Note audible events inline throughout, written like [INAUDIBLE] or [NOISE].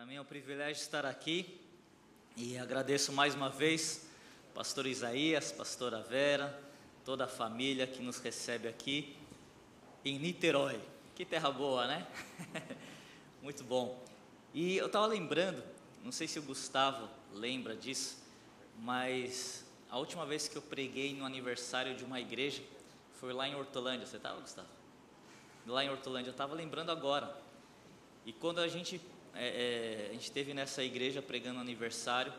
Para mim é um privilégio estar aqui e agradeço mais uma vez pastor Isaías, pastora Vera, toda a família que nos recebe aqui em Niterói. Que terra boa, né? [LAUGHS] Muito bom. E eu estava lembrando, não sei se o Gustavo lembra disso, mas a última vez que eu preguei no aniversário de uma igreja foi lá em Hortolândia. Você estava, Gustavo? Lá em Hortolândia, eu estava lembrando agora. E quando a gente é, é, a gente esteve nessa igreja pregando aniversário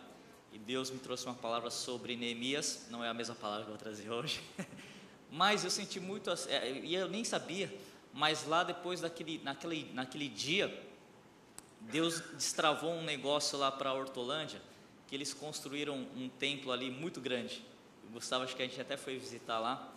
e Deus me trouxe uma palavra sobre Neemias, não é a mesma palavra que eu vou trazer hoje, [LAUGHS] mas eu senti muito, é, e eu nem sabia, mas lá depois daquele, naquele, naquele dia, Deus destravou um negócio lá para Hortolândia, que eles construíram um templo ali muito grande. O Gustavo, acho que a gente até foi visitar lá,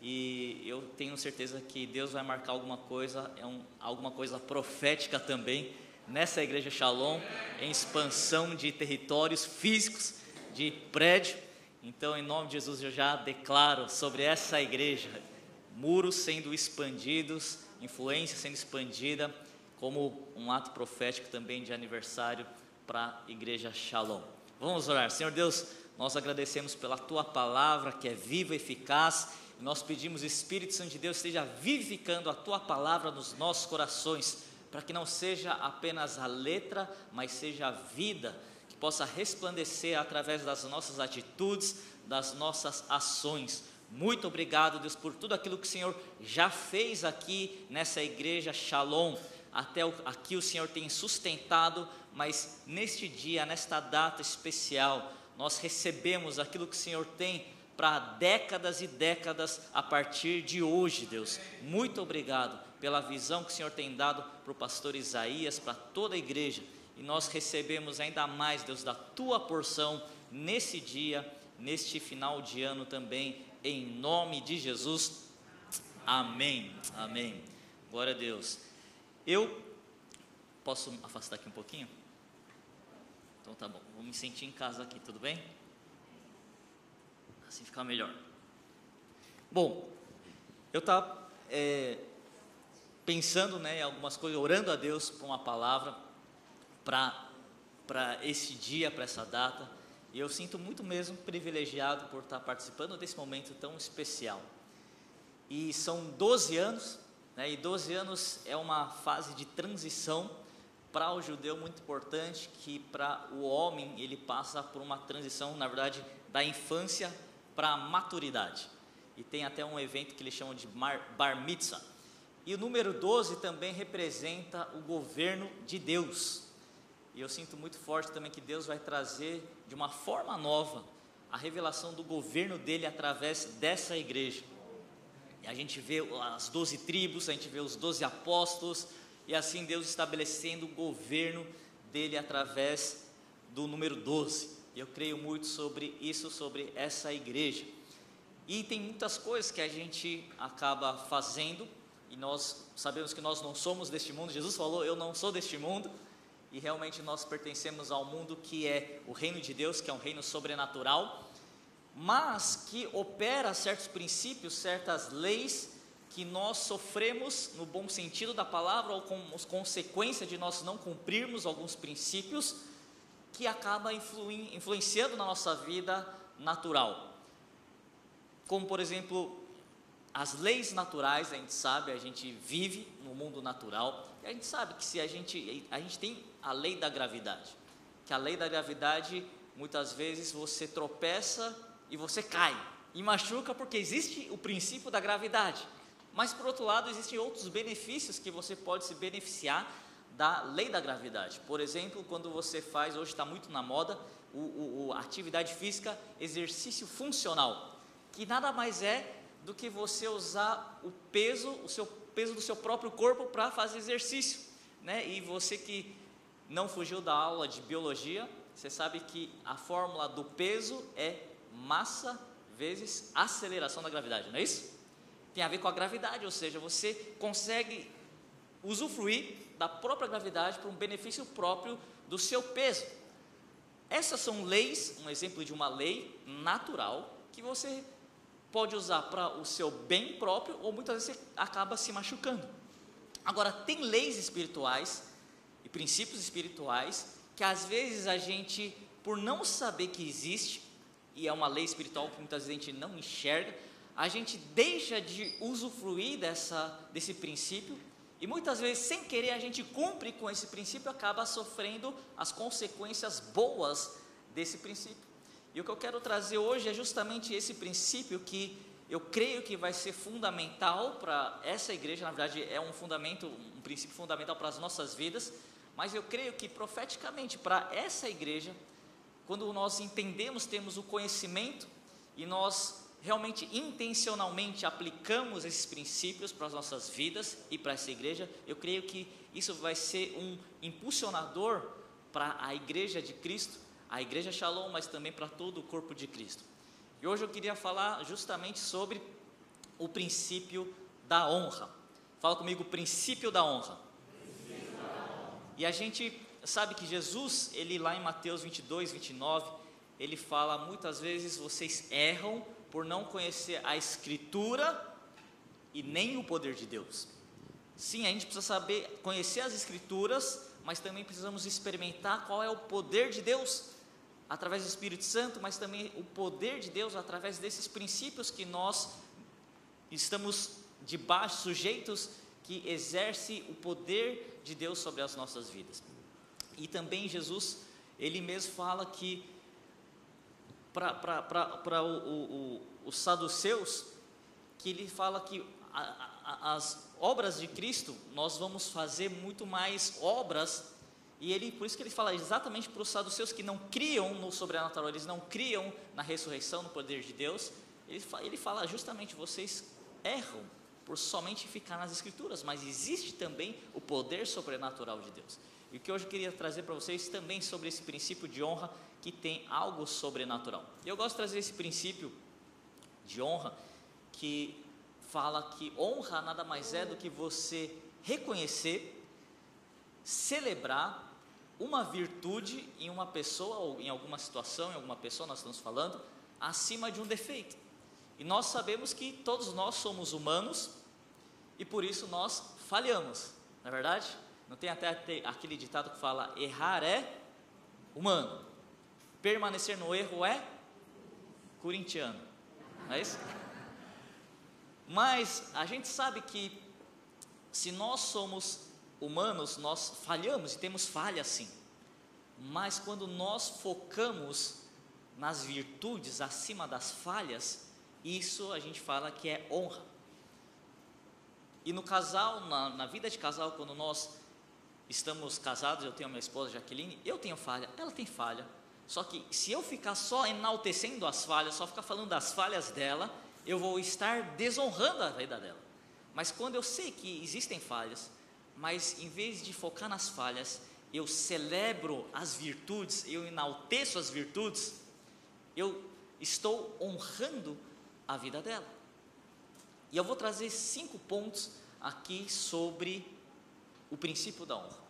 e eu tenho certeza que Deus vai marcar alguma coisa, é um, alguma coisa profética também, nessa igreja Shalom, em expansão de territórios físicos, de prédio. Então, em nome de Jesus, eu já declaro sobre essa igreja muros sendo expandidos, influência sendo expandida, como um ato profético também de aniversário para a igreja Shalom. Vamos orar. Senhor Deus, nós agradecemos pela tua palavra que é viva e eficaz. E nós pedimos, Espírito Santo de Deus, esteja vivificando a tua palavra nos nossos corações para que não seja apenas a letra, mas seja a vida que possa resplandecer através das nossas atitudes, das nossas ações. Muito obrigado, Deus, por tudo aquilo que o Senhor já fez aqui nessa igreja Shalom. Até aqui o Senhor tem sustentado, mas neste dia, nesta data especial, nós recebemos aquilo que o Senhor tem para décadas e décadas a partir de hoje, Deus. Muito obrigado pela visão que o Senhor tem dado para o pastor Isaías, para toda a igreja. E nós recebemos ainda mais, Deus, da tua porção nesse dia, neste final de ano também, em nome de Jesus. Amém. Amém. Glória a Deus. Eu posso afastar aqui um pouquinho? Então tá bom. Vou me sentir em casa aqui, tudo bem? Assim fica melhor. Bom, eu estava é, pensando né, em algumas coisas, orando a Deus por uma palavra para esse dia, para essa data. E eu sinto muito mesmo privilegiado por estar participando desse momento tão especial. E são 12 anos, né, e 12 anos é uma fase de transição para o judeu muito importante, que para o homem ele passa por uma transição, na verdade, da infância para a maturidade. E tem até um evento que eles chamam de Bar Mitzvah, e o número 12 também representa o governo de Deus. E eu sinto muito forte também que Deus vai trazer de uma forma nova a revelação do governo dele através dessa igreja. E a gente vê as doze tribos, a gente vê os doze apóstolos, e assim Deus estabelecendo o governo dele através do número 12. E eu creio muito sobre isso, sobre essa igreja. E tem muitas coisas que a gente acaba fazendo nós sabemos que nós não somos deste mundo. Jesus falou: Eu não sou deste mundo. E realmente nós pertencemos ao mundo que é o reino de Deus, que é um reino sobrenatural, mas que opera certos princípios, certas leis que nós sofremos no bom sentido da palavra ou como consequência de nós não cumprirmos alguns princípios que acaba influenciando na nossa vida natural. Como por exemplo, as leis naturais, a gente sabe, a gente vive no mundo natural, e a gente sabe que se a gente, a gente tem a lei da gravidade, que a lei da gravidade, muitas vezes você tropeça e você cai, e machuca porque existe o princípio da gravidade, mas por outro lado, existem outros benefícios que você pode se beneficiar da lei da gravidade. Por exemplo, quando você faz, hoje está muito na moda, o, o, a atividade física, exercício funcional, que nada mais é do que você usar o peso, o seu peso do seu próprio corpo para fazer exercício, né? E você que não fugiu da aula de biologia, você sabe que a fórmula do peso é massa vezes aceleração da gravidade, não é isso? Tem a ver com a gravidade, ou seja, você consegue usufruir da própria gravidade para um benefício próprio do seu peso. Essas são leis, um exemplo de uma lei natural que você pode usar para o seu bem próprio ou muitas vezes você acaba se machucando. Agora, tem leis espirituais, e princípios espirituais que às vezes a gente, por não saber que existe, e é uma lei espiritual que muitas vezes a gente não enxerga, a gente deixa de usufruir dessa, desse princípio e muitas vezes, sem querer, a gente cumpre com esse princípio acaba sofrendo as consequências boas desse princípio. E o que eu quero trazer hoje é justamente esse princípio que eu creio que vai ser fundamental para essa igreja, na verdade é um fundamento, um princípio fundamental para as nossas vidas, mas eu creio que profeticamente para essa igreja, quando nós entendemos, temos o conhecimento e nós realmente intencionalmente aplicamos esses princípios para as nossas vidas e para essa igreja, eu creio que isso vai ser um impulsionador para a igreja de Cristo, a igreja Shalom, mas também para todo o corpo de Cristo. E hoje eu queria falar justamente sobre o princípio da honra. Fala comigo, princípio da honra. Princípio da honra. E a gente sabe que Jesus, ele lá em Mateus 22, 29, ele fala muitas vezes vocês erram por não conhecer a Escritura e nem o poder de Deus. Sim, a gente precisa saber conhecer as Escrituras, mas também precisamos experimentar qual é o poder de Deus através do Espírito Santo, mas também o poder de Deus através desses princípios que nós estamos debaixo, sujeitos, que exerce o poder de Deus sobre as nossas vidas. E também Jesus, ele mesmo fala que para os saduceus, que ele fala que a, a, as obras de Cristo, nós vamos fazer muito mais obras e ele, por isso que ele fala exatamente para os saduceus que não criam no sobrenatural, eles não criam na ressurreição, no poder de Deus. Ele, ele fala justamente: vocês erram por somente ficar nas escrituras, mas existe também o poder sobrenatural de Deus. E o que hoje eu queria trazer para vocês também sobre esse princípio de honra que tem algo sobrenatural. Eu gosto de trazer esse princípio de honra que fala que honra nada mais é do que você reconhecer, celebrar uma virtude em uma pessoa ou em alguma situação, em alguma pessoa, nós estamos falando, acima de um defeito. E nós sabemos que todos nós somos humanos e por isso nós falhamos, não é verdade? Não tem até aquele ditado que fala: errar é humano, permanecer no erro é corintiano, não é isso? Mas a gente sabe que se nós somos humanos, nós falhamos e temos falha sim. Mas quando nós focamos nas virtudes acima das falhas, isso a gente fala que é honra. E no casal, na, na vida de casal, quando nós estamos casados, eu tenho a minha esposa Jaqueline, eu tenho falha, ela tem falha. Só que se eu ficar só enaltecendo as falhas, só ficar falando das falhas dela, eu vou estar desonrando a vida dela. Mas quando eu sei que existem falhas, mas em vez de focar nas falhas, eu celebro as virtudes, eu enalteço as virtudes, eu estou honrando a vida dela. E eu vou trazer cinco pontos aqui sobre o princípio da honra.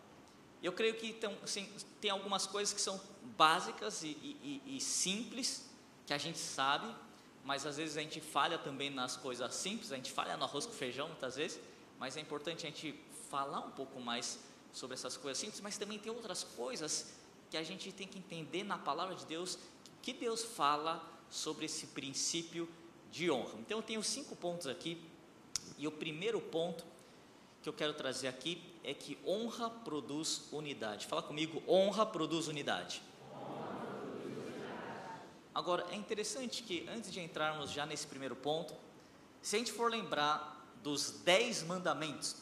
Eu creio que tem, assim, tem algumas coisas que são básicas e, e, e simples, que a gente sabe, mas às vezes a gente falha também nas coisas simples, a gente falha no arroz com feijão muitas vezes, mas é importante a gente falar um pouco mais sobre essas coisas simples, mas também tem outras coisas que a gente tem que entender na palavra de Deus, que Deus fala sobre esse princípio de honra. Então eu tenho cinco pontos aqui, e o primeiro ponto que eu quero trazer aqui é que honra produz unidade. Fala comigo, honra produz unidade. Agora, é interessante que antes de entrarmos já nesse primeiro ponto, se a gente for lembrar dos dez mandamentos,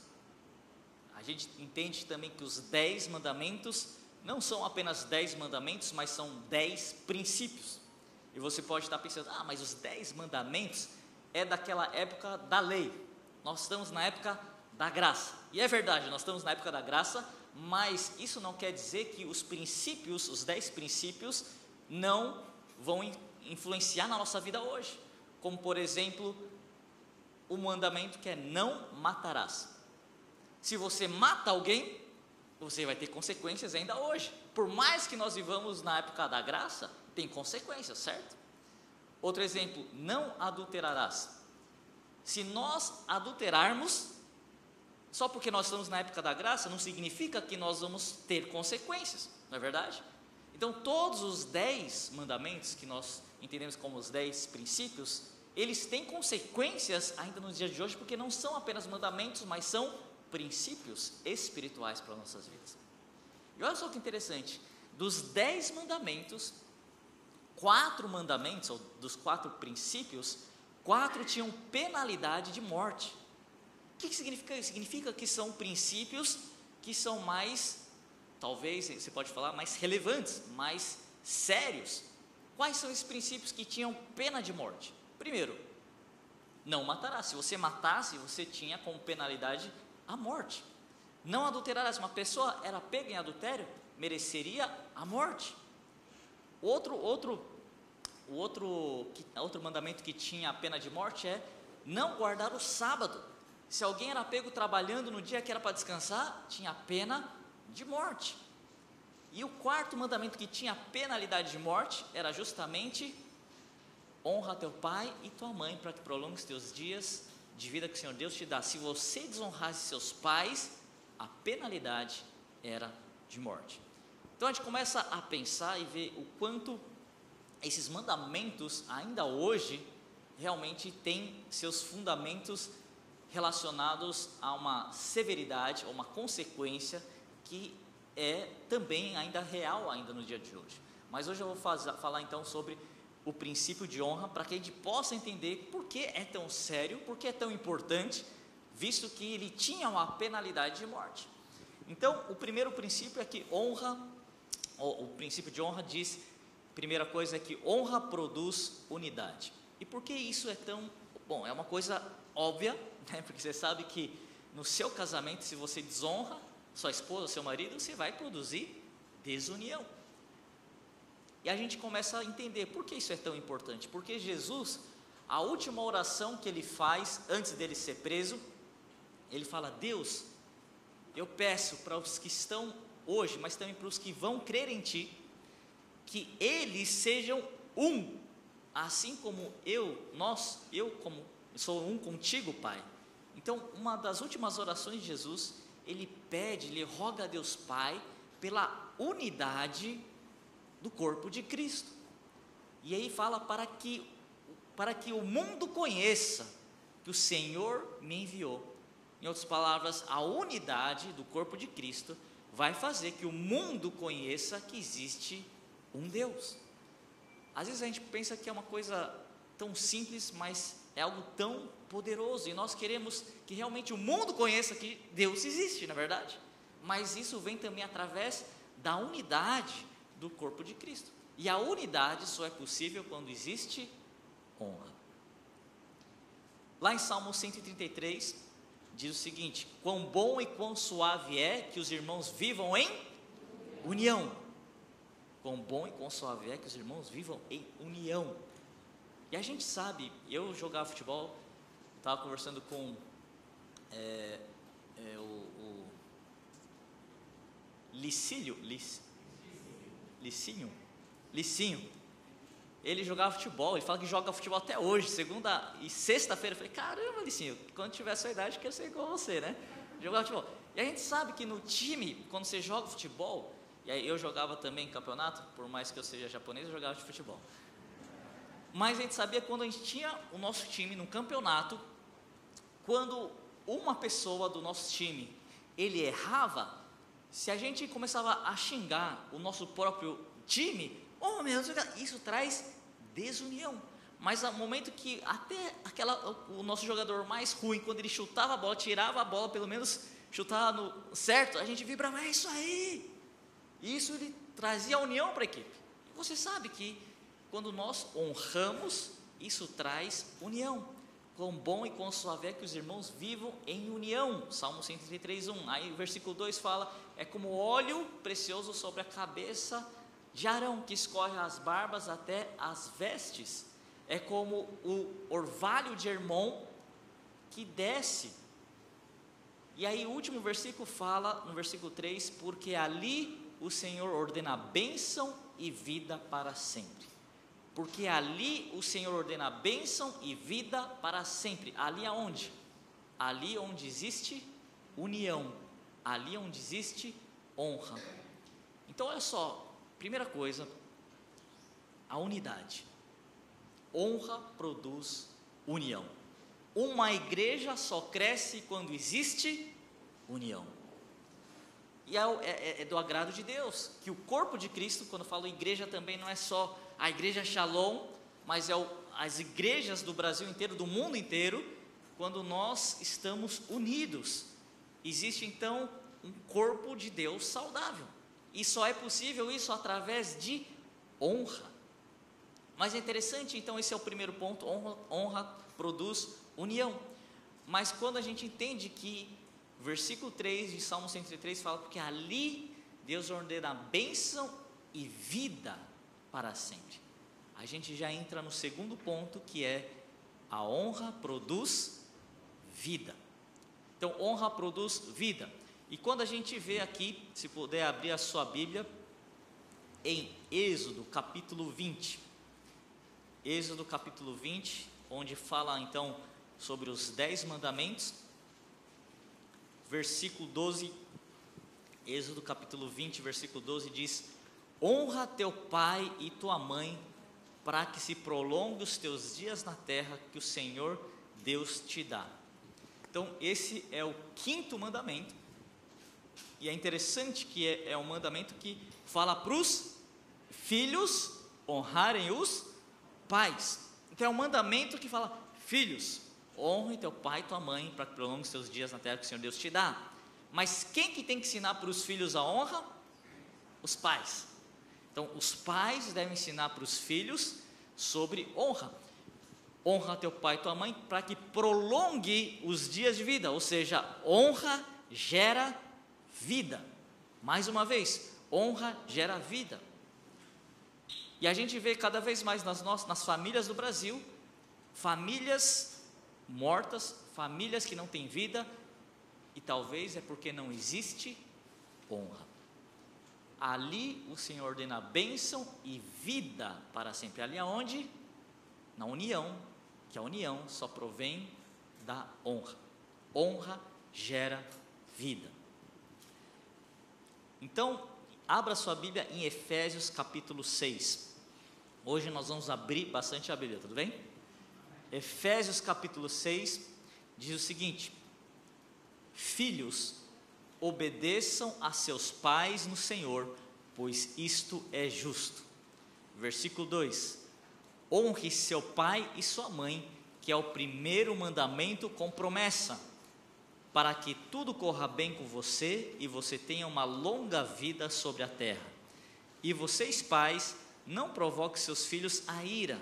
gente entende também que os dez mandamentos não são apenas dez mandamentos, mas são dez princípios. E você pode estar pensando, ah, mas os dez mandamentos é daquela época da lei. Nós estamos na época da graça. E é verdade, nós estamos na época da graça, mas isso não quer dizer que os princípios, os dez princípios, não vão influenciar na nossa vida hoje. Como, por exemplo, o mandamento que é não matarás. Se você mata alguém, você vai ter consequências ainda hoje. Por mais que nós vivamos na época da graça, tem consequências, certo? Outro exemplo, não adulterarás. Se nós adulterarmos, Só porque nós estamos na época da graça, não significa que nós vamos ter consequências, não é verdade? Então, todos os dez mandamentos que nós entendemos como os dez princípios, eles têm consequências ainda nos dias de hoje, porque não são apenas mandamentos, mas são princípios espirituais para nossas vidas. E olha só que interessante: dos dez mandamentos, quatro mandamentos, ou dos quatro princípios, quatro tinham penalidade de morte. O que, significa? Significa que são princípios que são mais, talvez você pode falar, mais relevantes, mais sérios. Quais são esses princípios que tinham pena de morte? Primeiro, não matará. Se você matasse, você tinha como penalidade a morte. Não adulterarás. Uma pessoa era pega em adultério, mereceria a morte. Outro, outro, o outro, outro mandamento que tinha a pena de morte é não guardar o sábado. Se alguém era pego trabalhando no dia que era para descansar, tinha pena de morte. E o quarto mandamento que tinha penalidade de morte era justamente honra teu pai e tua mãe para que prolongues teus dias de vida que o Senhor Deus te dá. Se você desonrasse seus pais, a penalidade era de morte. Então a gente começa a pensar e ver o quanto esses mandamentos ainda hoje realmente têm seus fundamentos relacionados a uma severidade, a uma consequência que é também ainda real ainda no dia de hoje. Mas hoje eu vou fazer, falar então sobre o princípio de honra para que a gente possa entender por que é tão sério, por que é tão importante, visto que ele tinha uma penalidade de morte. Então, o primeiro princípio é que honra, o princípio de honra diz, primeira coisa é que honra produz unidade. E por que isso é tão bom? É uma coisa óbvia, [LAUGHS] né? porque você sabe que no seu casamento, se você desonra sua esposa, seu marido, você vai produzir desunião. E a gente começa a entender por que isso é tão importante. Porque Jesus, a última oração que ele faz antes dele ser preso, ele fala: Deus, eu peço para os que estão hoje, mas também para os que vão crer em Ti, que eles sejam um, assim como eu, nós, eu como sou um contigo, Pai. Então, uma das últimas orações de Jesus, ele pede, ele roga a Deus Pai pela unidade do corpo de Cristo. E aí fala para que para que o mundo conheça que o Senhor me enviou. Em outras palavras, a unidade do corpo de Cristo vai fazer que o mundo conheça que existe um Deus. Às vezes a gente pensa que é uma coisa tão simples, mas é algo tão poderoso e nós queremos que realmente o mundo conheça que Deus existe, na é verdade. Mas isso vem também através da unidade do corpo de Cristo. E a unidade só é possível quando existe honra. Lá em Salmo 133, diz o seguinte: Quão bom e quão suave é que os irmãos vivam em união. Quão bom e quão suave é que os irmãos vivam em união. E a gente sabe, eu jogava futebol, estava conversando com é, é, o, o Licílio, Lic, Licinho, Licinho, ele jogava futebol, ele fala que joga futebol até hoje, segunda e sexta-feira. Eu falei, caramba, Licinho, quando tiver sua idade, quero ser igual a você, né? Jogar futebol. E a gente sabe que no time, quando você joga futebol, e aí eu jogava também campeonato, por mais que eu seja japonês, eu jogava de futebol. Mas a gente sabia quando a gente tinha o nosso time no campeonato, quando uma pessoa do nosso time ele errava, se a gente começava a xingar o nosso próprio time, oh meu Deus, isso traz desunião. Mas no momento que até aquela, o nosso jogador mais ruim, quando ele chutava a bola, tirava a bola, pelo menos chutava no certo, a gente vibrava, é isso aí. Isso ele trazia união para a equipe. Você sabe que quando nós honramos, isso traz união. Quão bom e quão suave é que os irmãos vivam em união. Salmo 133, 1. Aí o versículo 2 fala: É como óleo precioso sobre a cabeça de Arão, que escorre as barbas até as vestes. É como o orvalho de Hermon que desce. E aí o último versículo fala, no versículo 3, porque ali o Senhor ordena bênção e vida para sempre porque ali o Senhor ordena bênção e vida para sempre. Ali aonde? Ali onde existe união. Ali onde existe honra. Então, olha só, primeira coisa, a unidade. Honra produz união. Uma igreja só cresce quando existe união. E é, é, é, do agrado de Deus que o corpo de Cristo, quando falo igreja, também não é só a igreja Shalom, mas é o, as igrejas do Brasil inteiro, do mundo inteiro, quando nós estamos unidos. Existe então um corpo de Deus saudável. E só é possível isso através de honra. Mas é interessante, então, esse é o primeiro ponto: honra, honra produz união. Mas quando a gente entende que versículo 3 de Salmo 103 fala, porque ali Deus ordena bênção e vida para sempre. A gente já entra no segundo ponto que é a honra produz vida. Então, honra produz vida. E quando a gente vê aqui, se puder abrir a sua Bíblia, em Êxodo capítulo 20. Êxodo capítulo 20, onde fala então sobre os dez mandamentos versículo 12, Êxodo capítulo 20, versículo 12 diz: Honra teu pai e tua mãe, para que se prolongue os teus dias na terra que o Senhor Deus te dá. Então, esse é o quinto mandamento, e é interessante que é, é um mandamento que fala para os filhos honrarem os pais. Então, é um mandamento que fala: filhos, honre teu pai e tua mãe para que prolongue os teus dias na terra que o Senhor Deus te dá. Mas quem que tem que ensinar para os filhos a honra? Os pais. Então, os pais devem ensinar para os filhos sobre honra. Honra teu pai e tua mãe para que prolongue os dias de vida, ou seja, honra gera vida. Mais uma vez, honra gera vida. E a gente vê cada vez mais nas, nossas, nas famílias do Brasil, famílias mortas, famílias que não têm vida, e talvez é porque não existe honra. Ali o Senhor ordena bênção e vida para sempre. Ali aonde? Na união, que a união só provém da honra. Honra gera vida. Então, abra sua Bíblia em Efésios capítulo 6. Hoje nós vamos abrir bastante a Bíblia, tudo bem? Efésios capítulo 6 diz o seguinte: Filhos, obedeçam a seus pais no Senhor, pois isto é justo. Versículo 2: Honre seu pai e sua mãe, que é o primeiro mandamento com promessa, para que tudo corra bem com você e você tenha uma longa vida sobre a terra. E vocês, pais, não provoquem seus filhos a ira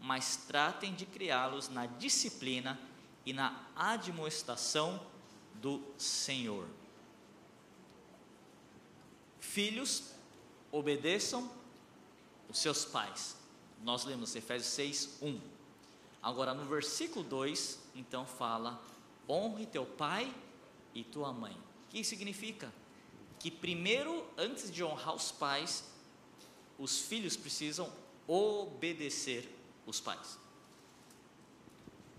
mas tratem de criá-los na disciplina e na admoestação do Senhor. Filhos, obedeçam os seus pais. Nós lemos Efésios 6, 1. Agora no versículo 2, então fala: honre teu pai e tua mãe. O que significa? Que primeiro, antes de honrar os pais, os filhos precisam obedecer os pais.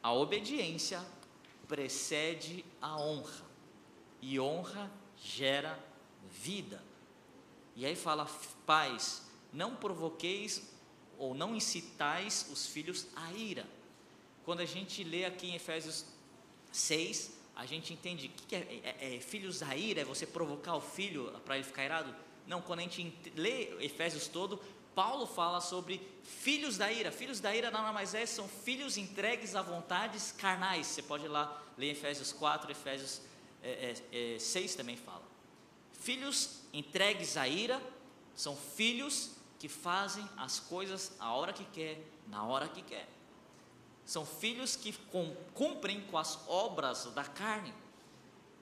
A obediência precede a honra, e honra gera vida. E aí fala, pais, não provoqueis ou não incitais os filhos à ira. Quando a gente lê aqui em Efésios 6, a gente entende que, que é, é, é, filhos da ira, é você provocar o filho para ele ficar irado? Não, quando a gente lê Efésios todo, Paulo fala sobre filhos da ira. Filhos da ira nada mais é, são filhos entregues a vontades carnais. Você pode ir lá ler Efésios 4, Efésios é, é, é, 6 também fala. Filhos entregues à ira são filhos que fazem as coisas a hora que quer, na hora que quer. São filhos que cumprem com as obras da carne.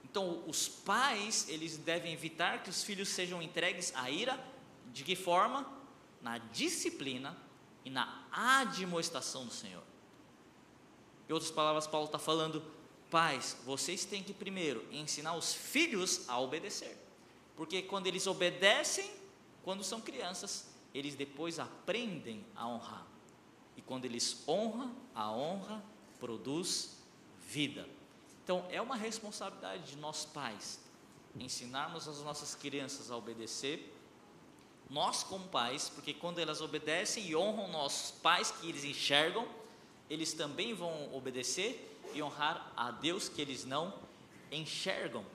Então, os pais, eles devem evitar que os filhos sejam entregues à ira, de que forma? na disciplina e na admoestação do Senhor. Em outras palavras, Paulo está falando, pais, vocês têm que primeiro ensinar os filhos a obedecer, porque quando eles obedecem, quando são crianças, eles depois aprendem a honrar, e quando eles honram, a honra produz vida. Então, é uma responsabilidade de nós pais ensinarmos as nossas crianças a obedecer. Nós, como pais, porque quando elas obedecem e honram nossos pais que eles enxergam, eles também vão obedecer e honrar a Deus que eles não enxergam.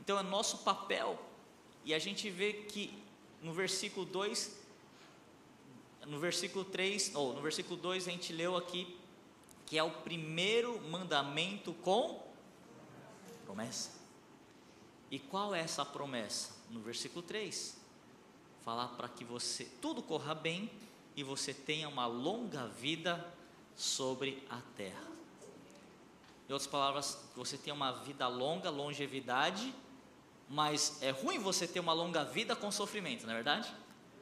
Então, é nosso papel, e a gente vê que no versículo 2, no versículo 3, ou no versículo 2, a gente leu aqui que é o primeiro mandamento com promessa. E qual é essa promessa? No versículo 3, falar para que você tudo corra bem e você tenha uma longa vida sobre a terra. Em outras palavras, você tenha uma vida longa, longevidade, mas é ruim você ter uma longa vida com sofrimento, não é verdade?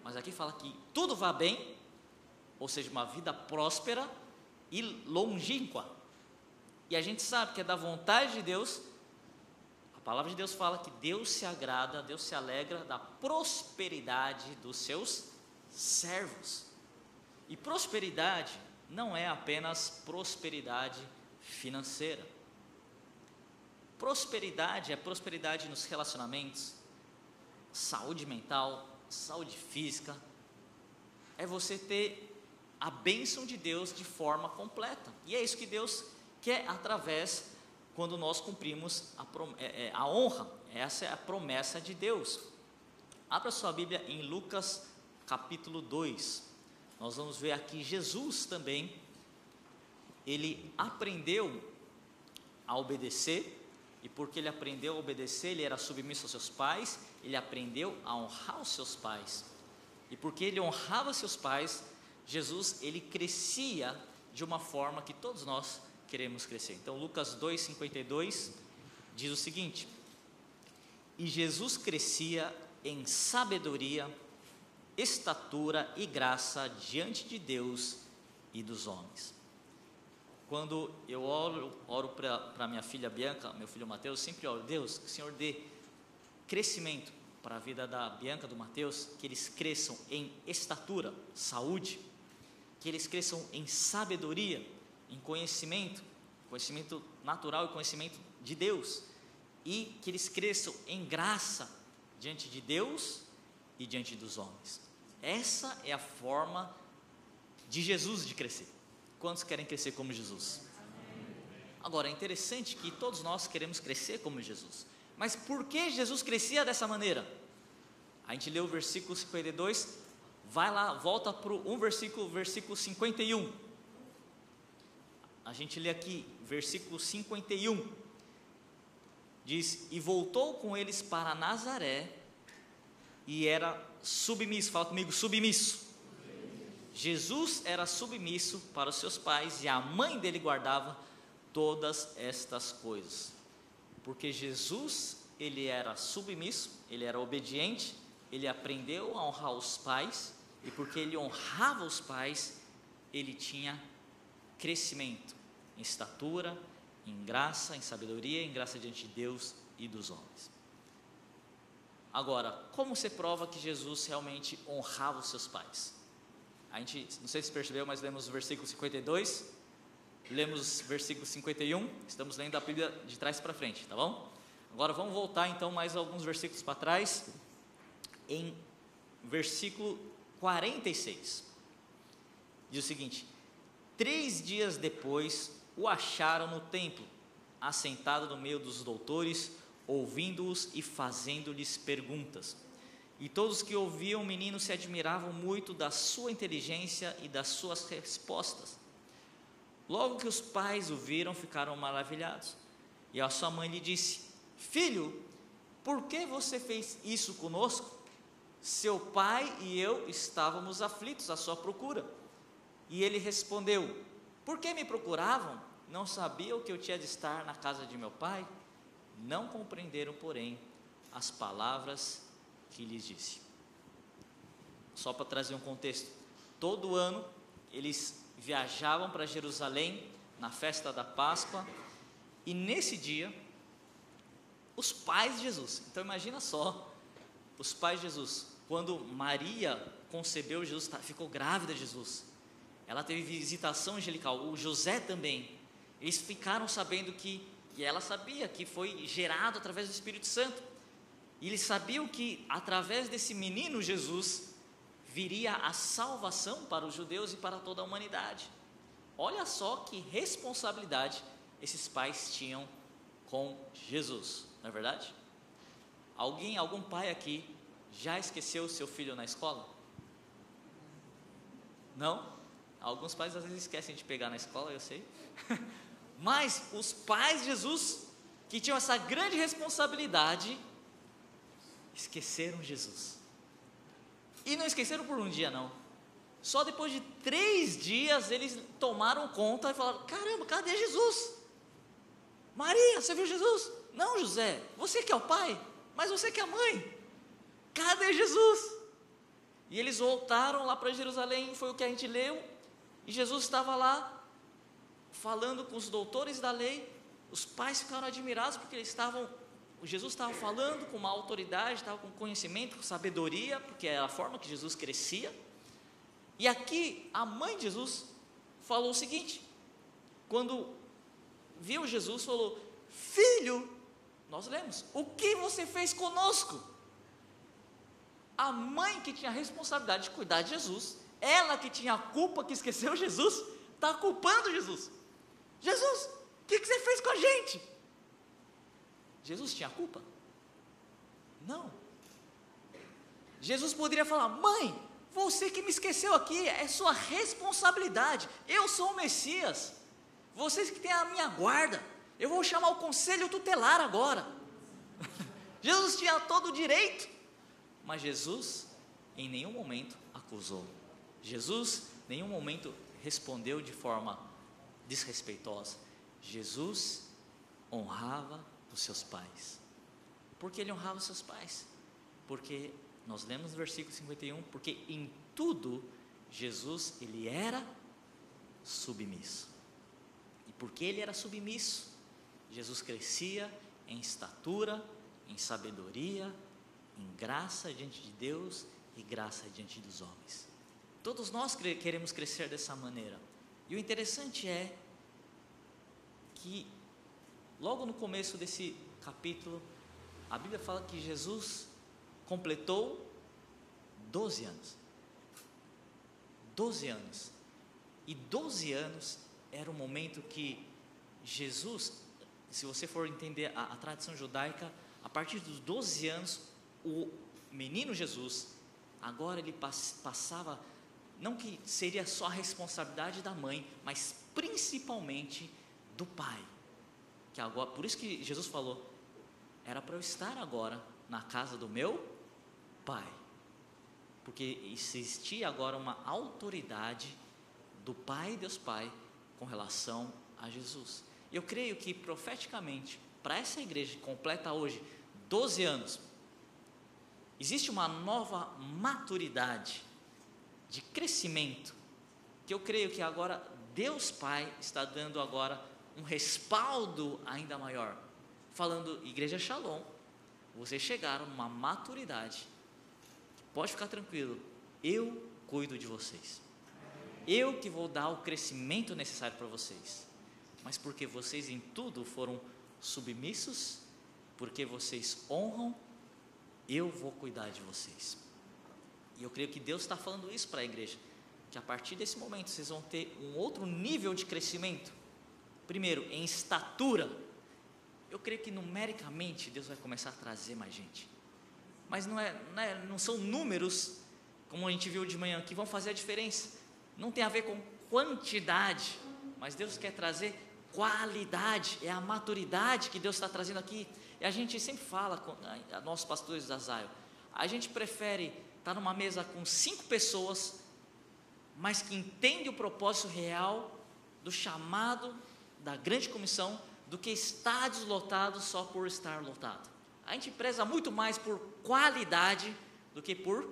Mas aqui fala que tudo vá bem, ou seja, uma vida próspera e longínqua. E a gente sabe que é da vontade de Deus. A palavra de Deus fala que Deus se agrada, Deus se alegra da prosperidade dos seus servos. E prosperidade não é apenas prosperidade financeira. Prosperidade é prosperidade nos relacionamentos, saúde mental, saúde física. É você ter a bênção de Deus de forma completa. E é isso que Deus quer através quando nós cumprimos a, é, é, a honra. Essa é a promessa de Deus. Abra sua Bíblia em Lucas capítulo 2. Nós vamos ver aqui Jesus também. Ele aprendeu a obedecer, e porque ele aprendeu a obedecer, ele era submisso aos seus pais, ele aprendeu a honrar os seus pais. E porque ele honrava seus pais, Jesus ele crescia de uma forma que todos nós queremos crescer. Então Lucas 2:52 diz o seguinte: E Jesus crescia em sabedoria, estatura e graça diante de Deus e dos homens. Quando eu oro, oro para minha filha Bianca, meu filho Mateus, sempre oro, Deus, que o Senhor dê crescimento para a vida da Bianca, do Mateus, que eles cresçam em estatura, saúde, que eles cresçam em sabedoria, em conhecimento, conhecimento natural e conhecimento de Deus, e que eles cresçam em graça diante de Deus e diante dos homens. Essa é a forma de Jesus de crescer. Quantos querem crescer como Jesus? Agora, é interessante que todos nós queremos crescer como Jesus. Mas por que Jesus crescia dessa maneira? A gente lê o versículo 52 Vai lá, volta para um versículo, versículo 51. A gente lê aqui, versículo 51. Diz: E voltou com eles para Nazaré, e era submisso. Fala comigo, submisso. Jesus era submisso para os seus pais, e a mãe dele guardava todas estas coisas. Porque Jesus, ele era submisso, ele era obediente, ele aprendeu a honrar os pais, e porque ele honrava os pais, ele tinha crescimento em estatura, em graça, em sabedoria, em graça diante de Deus e dos homens. Agora, como você prova que Jesus realmente honrava os seus pais? A gente, não sei se percebeu, mas lemos o versículo 52, lemos o versículo 51, estamos lendo a Bíblia de trás para frente, tá bom? Agora vamos voltar então mais alguns versículos para trás, em versículo 46. Diz o seguinte: Três dias depois o acharam no templo, assentado no meio dos doutores, ouvindo-os e fazendo-lhes perguntas. E todos que ouviam o menino se admiravam muito da sua inteligência e das suas respostas. Logo que os pais o viram, ficaram maravilhados. E a sua mãe lhe disse: Filho, por que você fez isso conosco? Seu pai e eu estávamos aflitos à sua procura. E ele respondeu: Por que me procuravam? Não sabiam que eu tinha de estar na casa de meu pai? Não compreenderam, porém, as palavras que lhes disse. Só para trazer um contexto: todo ano eles viajavam para Jerusalém na festa da Páscoa, e nesse dia, os pais de Jesus, então imagina só, os pais de Jesus quando Maria concebeu Jesus, tá, ficou grávida de Jesus, ela teve visitação angelical, o José também. Eles ficaram sabendo que E ela sabia que foi gerado através do Espírito Santo. E eles sabiam que através desse menino Jesus viria a salvação para os judeus e para toda a humanidade. Olha só que responsabilidade esses pais tinham com Jesus, não é verdade? Alguém, algum pai aqui já esqueceu o seu filho na escola? Não? Alguns pais às vezes esquecem de pegar na escola, eu sei. [LAUGHS] Mas os pais de Jesus, que tinham essa grande responsabilidade, esqueceram Jesus. E não esqueceram por um dia, não. Só depois de três dias eles tomaram conta e falaram: Caramba, cadê Jesus? Maria, você viu Jesus? Não, José, você que é o pai, mas você que é a mãe. Cadê Jesus? E eles voltaram lá para Jerusalém, foi o que a gente leu, e Jesus estava lá falando com os doutores da lei. Os pais ficaram admirados porque eles estavam Jesus estava falando com uma autoridade, estava com conhecimento, com sabedoria, porque é a forma que Jesus crescia. E aqui a mãe de Jesus falou o seguinte: quando viu Jesus, falou: Filho, nós lemos, o que você fez conosco? A mãe que tinha a responsabilidade de cuidar de Jesus, ela que tinha a culpa que esqueceu Jesus, está culpando Jesus. Jesus, o que, que você fez com a gente? Jesus tinha culpa? Não. Jesus poderia falar: Mãe, você que me esqueceu aqui, é sua responsabilidade. Eu sou o Messias. Vocês que têm a minha guarda. Eu vou chamar o conselho tutelar agora. [LAUGHS] Jesus tinha todo o direito. Mas Jesus, em nenhum momento, acusou. Jesus, em nenhum momento, respondeu de forma desrespeitosa. Jesus honrava os seus pais. Por que ele honrava os seus pais? Porque nós lemos no versículo 51, porque em tudo Jesus ele era submisso. E porque ele era submisso, Jesus crescia em estatura, em sabedoria, em graça diante de Deus e graça diante dos homens. Todos nós queremos crescer dessa maneira. E o interessante é que logo no começo desse capítulo, a Bíblia fala que Jesus completou 12 anos. 12 anos. E 12 anos era o momento que Jesus, se você for entender a, a tradição judaica, a partir dos 12 anos, o menino Jesus, agora ele passava, não que seria só a responsabilidade da mãe, mas principalmente do pai que agora, por isso que Jesus falou, era para eu estar agora na casa do meu pai. Porque existia agora uma autoridade do Pai Deus Pai com relação a Jesus. Eu creio que profeticamente, para essa igreja que completa hoje 12 anos, existe uma nova maturidade de crescimento que eu creio que agora Deus Pai está dando agora um respaldo ainda maior. Falando, Igreja Shalom, vocês chegaram numa maturidade. Pode ficar tranquilo, eu cuido de vocês. Eu que vou dar o crescimento necessário para vocês. Mas porque vocês em tudo foram submissos, porque vocês honram, eu vou cuidar de vocês. E eu creio que Deus está falando isso para a igreja, que a partir desse momento vocês vão ter um outro nível de crescimento Primeiro, em estatura. Eu creio que numericamente Deus vai começar a trazer mais gente. Mas não, é, não, é, não são números, como a gente viu de manhã, que vão fazer a diferença. Não tem a ver com quantidade, mas Deus quer trazer qualidade, é a maturidade que Deus está trazendo aqui. E a gente sempre fala, com a, nossos pastores da Zaio, a gente prefere estar numa mesa com cinco pessoas, mas que entende o propósito real do chamado da grande comissão do que estádios lotados só por estar lotado. A gente preza muito mais por qualidade do que por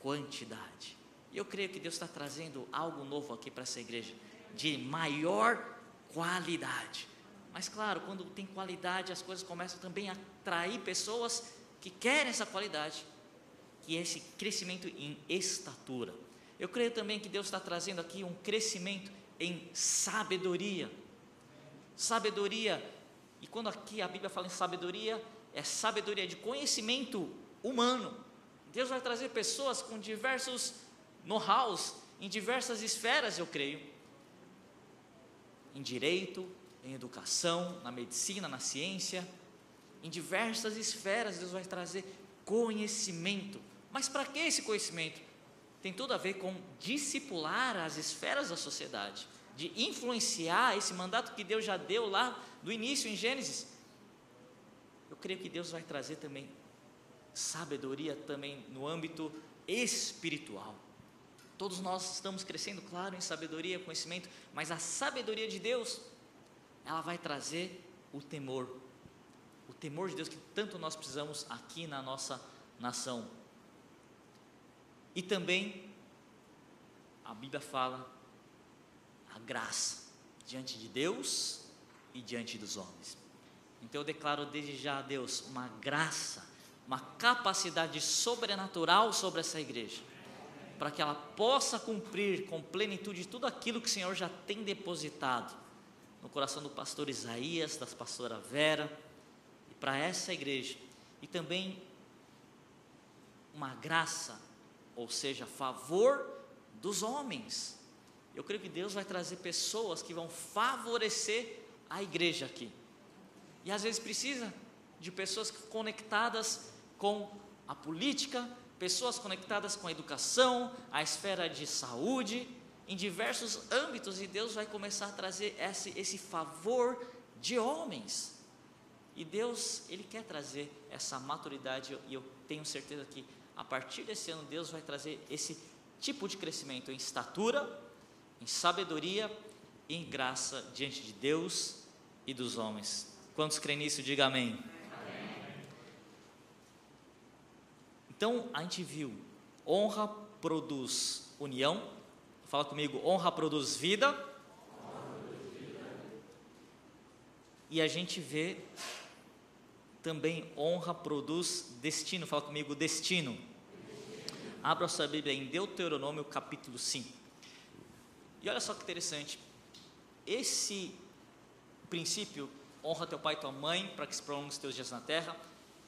quantidade. E eu creio que Deus está trazendo algo novo aqui para essa igreja, de maior qualidade. Mas claro, quando tem qualidade, as coisas começam também a atrair pessoas que querem essa qualidade, que é esse crescimento em estatura. Eu creio também que Deus está trazendo aqui um crescimento em sabedoria sabedoria E quando aqui a Bíblia fala em sabedoria, é sabedoria de conhecimento humano. Deus vai trazer pessoas com diversos know-hows em diversas esferas, eu creio. Em direito, em educação, na medicina, na ciência, em diversas esferas Deus vai trazer conhecimento. Mas para que esse conhecimento? Tem tudo a ver com discipular as esferas da sociedade, de influenciar esse mandato que Deus já deu lá do início em Gênesis. Eu creio que Deus vai trazer também sabedoria também no âmbito espiritual. Todos nós estamos crescendo, claro, em sabedoria, conhecimento, mas a sabedoria de Deus, ela vai trazer o temor. O temor de Deus que tanto nós precisamos aqui na nossa nação. E também, a Bíblia fala, a graça diante de Deus e diante dos homens. Então eu declaro desde já a Deus uma graça, uma capacidade sobrenatural sobre essa igreja para que ela possa cumprir com plenitude tudo aquilo que o Senhor já tem depositado no coração do pastor Isaías, da pastora Vera, e para essa igreja, e também uma graça, ou seja, favor dos homens. Eu creio que Deus vai trazer pessoas que vão favorecer a igreja aqui. E às vezes precisa de pessoas conectadas com a política, pessoas conectadas com a educação, a esfera de saúde, em diversos âmbitos, e Deus vai começar a trazer esse, esse favor de homens. E Deus, Ele quer trazer essa maturidade, e eu tenho certeza que a partir desse ano, Deus vai trazer esse tipo de crescimento em estatura, em sabedoria e em graça diante de Deus e dos homens. Quantos creem nisso, diga amém. Então a gente viu: honra produz união. Fala comigo: honra produz vida. E a gente vê também honra produz destino. Fala comigo: destino. Abra a sua Bíblia em Deuteronômio capítulo 5. E olha só que interessante. Esse princípio, honra teu pai e tua mãe, para que se prolongue os teus dias na terra,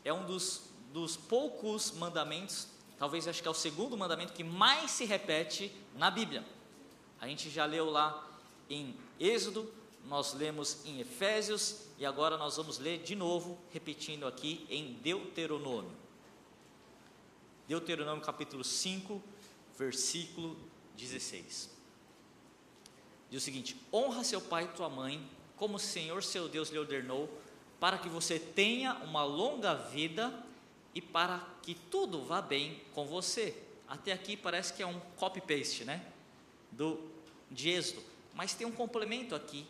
é um dos dos poucos mandamentos, talvez acho que é o segundo mandamento que mais se repete na Bíblia. A gente já leu lá em Êxodo, nós lemos em Efésios e agora nós vamos ler de novo, repetindo aqui em Deuteronômio. Deuteronômio capítulo 5, versículo 16. Diz o seguinte: Honra seu pai e tua mãe, como o Senhor seu Deus lhe ordenou, para que você tenha uma longa vida e para que tudo vá bem com você. Até aqui parece que é um copy-paste, né? Do, de Êxodo. Mas tem um complemento aqui.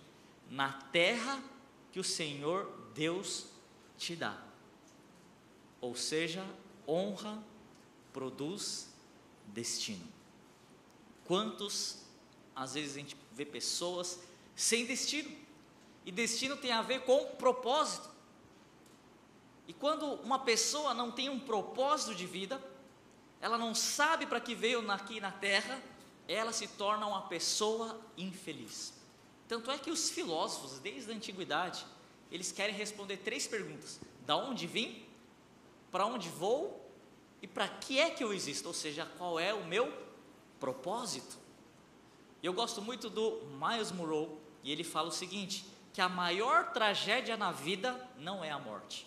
Na terra que o Senhor Deus te dá. Ou seja, honra produz destino. Quantos, às vezes, a gente vê pessoas sem destino? E destino tem a ver com propósito. E quando uma pessoa não tem um propósito de vida, ela não sabe para que veio aqui na terra, ela se torna uma pessoa infeliz. Tanto é que os filósofos, desde a antiguidade, eles querem responder três perguntas: da onde vim, para onde vou e para que é que eu existo? Ou seja, qual é o meu propósito? Eu gosto muito do Miles Monroe e ele fala o seguinte: que a maior tragédia na vida não é a morte,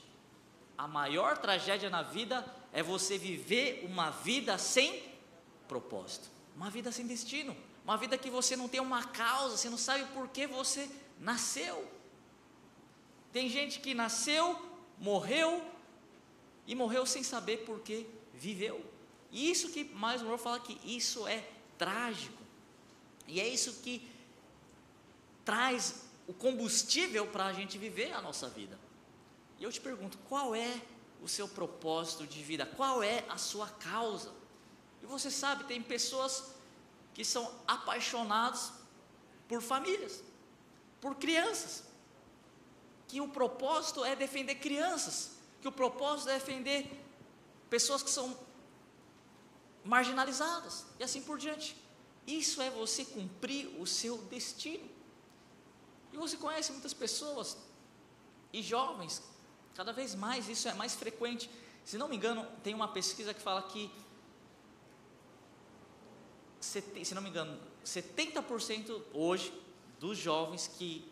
a maior tragédia na vida é você viver uma vida sem propósito, uma vida sem destino, uma vida que você não tem uma causa, você não sabe por que você nasceu. Tem gente que nasceu, morreu e morreu sem saber por que viveu. E isso que mais uma fala que isso é trágico. E é isso que traz o combustível para a gente viver a nossa vida. E eu te pergunto, qual é o seu propósito de vida? Qual é a sua causa? E você sabe, tem pessoas que são apaixonadas por famílias, por crianças, que o propósito é defender crianças, que o propósito é defender pessoas que são marginalizadas e assim por diante. Isso é você cumprir o seu destino. E você conhece muitas pessoas E jovens, cada vez mais isso é mais frequente. Se não me engano, tem uma pesquisa que fala que, se não me engano, 70% hoje dos jovens que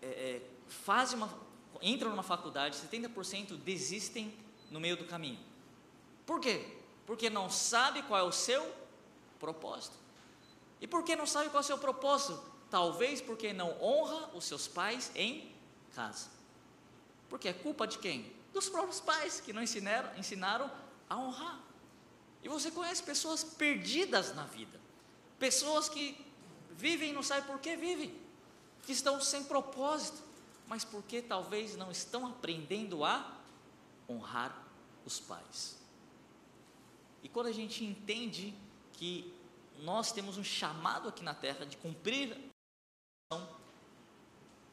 é, é, fazem uma, entram numa faculdade, 70% desistem no meio do caminho. Por quê? Porque não sabe qual é o seu propósito. E por que não sabe qual é o seu propósito? Talvez porque não honra os seus pais em casa. Porque é culpa de quem? Dos próprios pais que não ensinaram, ensinaram a honrar. E você conhece pessoas perdidas na vida, pessoas que vivem e não sabem por que vivem, que estão sem propósito, mas porque talvez não estão aprendendo a honrar os pais. E quando a gente entende que nós temos um chamado aqui na terra de cumprir